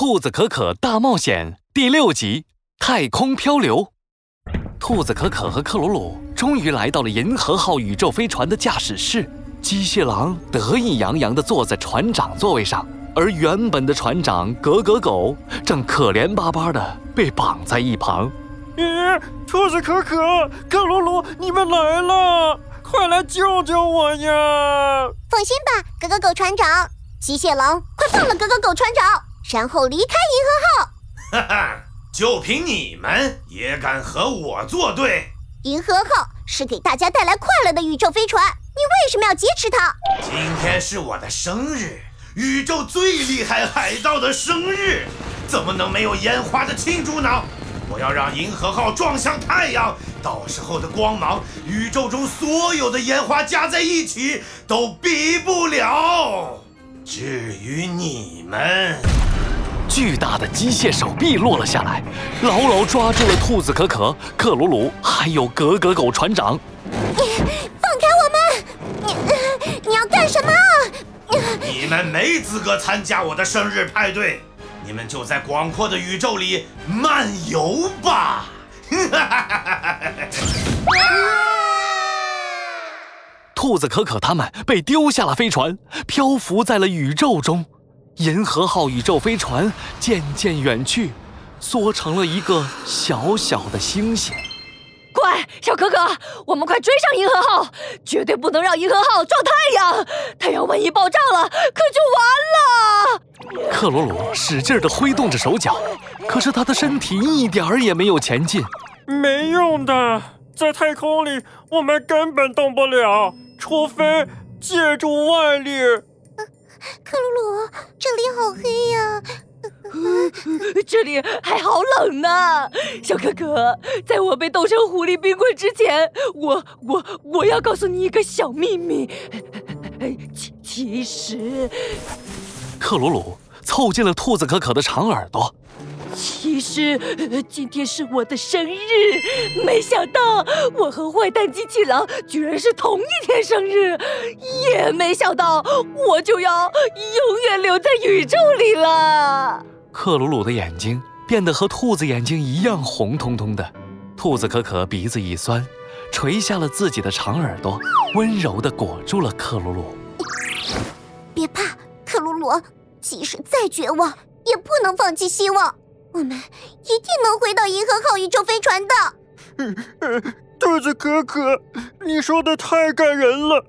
兔子可可大冒险》第六集《太空漂流》。兔子可可和克鲁鲁终于来到了银河号宇宙飞船的驾驶室。机械狼得意洋洋地坐在船长座位上，而原本的船长格格狗正可怜巴巴地被绑在一旁。咦，兔子可可、克鲁鲁，你们来了，快来救救我呀！放心吧，格格狗船长。机械狼，快放了格格狗船长，然后离开银河号。哈哈，就凭你们也敢和我作对？银河号是给大家带来快乐的宇宙飞船，你为什么要劫持它？今天是我的生日，宇宙最厉害海盗的生日，怎么能没有烟花的庆祝呢？我要让银河号撞向太阳，到时候的光芒，宇宙中所有的烟花加在一起都比不了。至于你们，巨大的机械手臂落了下来，牢牢抓住了兔子可可、克鲁鲁，还有格格狗船长。放开我们！你你要干什么？你们没资格参加我的生日派对，你们就在广阔的宇宙里漫游吧！兔子可可他们被丢下了飞船，漂浮在了宇宙中。银河号宇宙飞船渐渐远去，缩成了一个小小的星星。快，小可可，我们快追上银河号，绝对不能让银河号撞太阳！太阳万一爆炸了，可就完了！克鲁鲁使劲地挥动着手脚，可是他的身体一点儿也没有前进。没用的，在太空里我们根本动不了。除非借助外力。克鲁鲁，这里好黑呀！这里还好冷呢。小可可，在我被冻成狐狸冰棍之前，我我我要告诉你一个小秘密。其其实，克鲁鲁凑近了兔子可可的长耳朵。其实今天是我的生日，没想到我和坏蛋机器狼居然是同一天生日，也没想到我就要永远留在宇宙里了。克鲁鲁的眼睛变得和兔子眼睛一样红彤彤的，兔子可可鼻子一酸，垂下了自己的长耳朵，温柔地裹住了克鲁鲁。别怕，克鲁鲁，即使再绝望，也不能放弃希望。我们一定能回到银河号宇宙飞船的。兔子可可，你说的太感人了。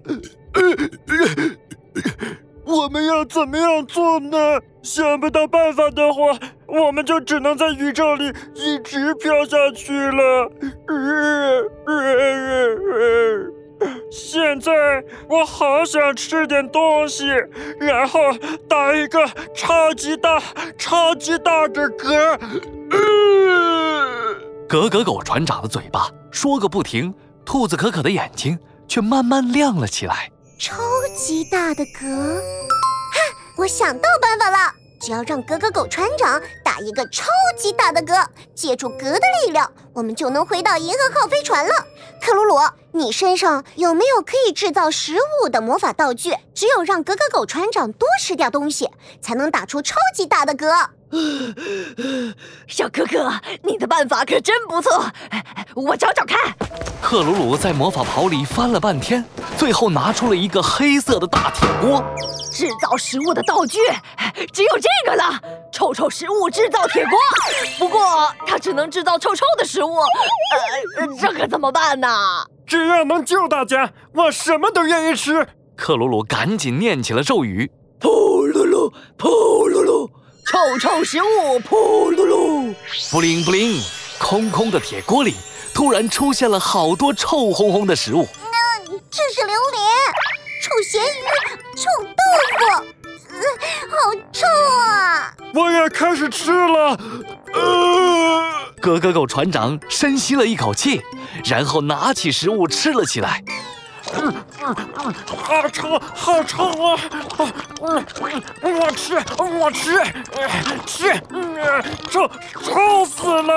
我们要怎么样做呢？想不到办法的话，我们就只能在宇宙里一直飘下去了。我好想吃点东西，然后打一个超级大、超级大的嗝。格格狗船长的嘴巴说个不停，兔子可可的眼睛却慢慢亮了起来。超级大的嗝！哈，我想到办法了，只要让格格狗船长打一个超级大的嗝，借助嗝的力量，我们就能回到银河号飞船了。克鲁鲁，你身上有没有可以制造食物的魔法道具？只有让格格狗船长多吃点东西，才能打出超级大的嗝。小哥哥，你的办法可真不错，我找找看。克鲁鲁在魔法袍里翻了半天，最后拿出了一个黑色的大铁锅。制造食物的道具只有这个了，臭臭食物制造铁锅。不过它只能制造臭臭的食物，呃，这可怎么办呢？只要能救大家，我什么都愿意吃。克鲁鲁赶紧念起了咒语：噗噜噜，噗噜噜，臭臭食物，噗噜噜。布灵布灵，空空的铁锅里突然出现了好多臭烘烘的食物。那这是榴莲、臭咸鱼、臭豆腐，呃，好臭啊！我也开始吃了。呃，格格狗船长深吸了一口气，然后拿起食物吃了起来。嗯嗯嗯，好臭，好臭啊！嗯嗯，我吃，我吃，吃，嗯，臭，臭死了！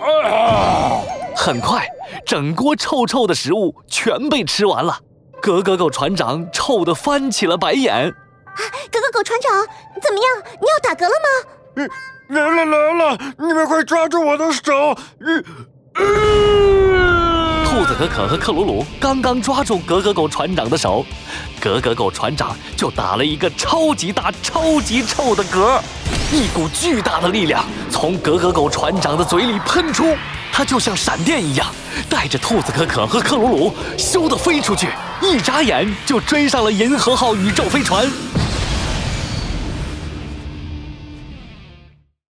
啊！很快，整锅臭臭的食物全被吃完了。格格狗船长臭得翻起了白眼。狗船长，怎么样？你要打嗝了吗？来了来了，你们快抓住我的手！嗯兔子可可和克鲁鲁刚刚抓住格格狗船长的手，格格狗船长就打了一个超级大、超级臭的嗝，一股巨大的力量从格格狗船长的嘴里喷出，它就像闪电一样，带着兔子可可和克鲁鲁咻的飞出去，一眨眼就追上了银河号宇宙飞船。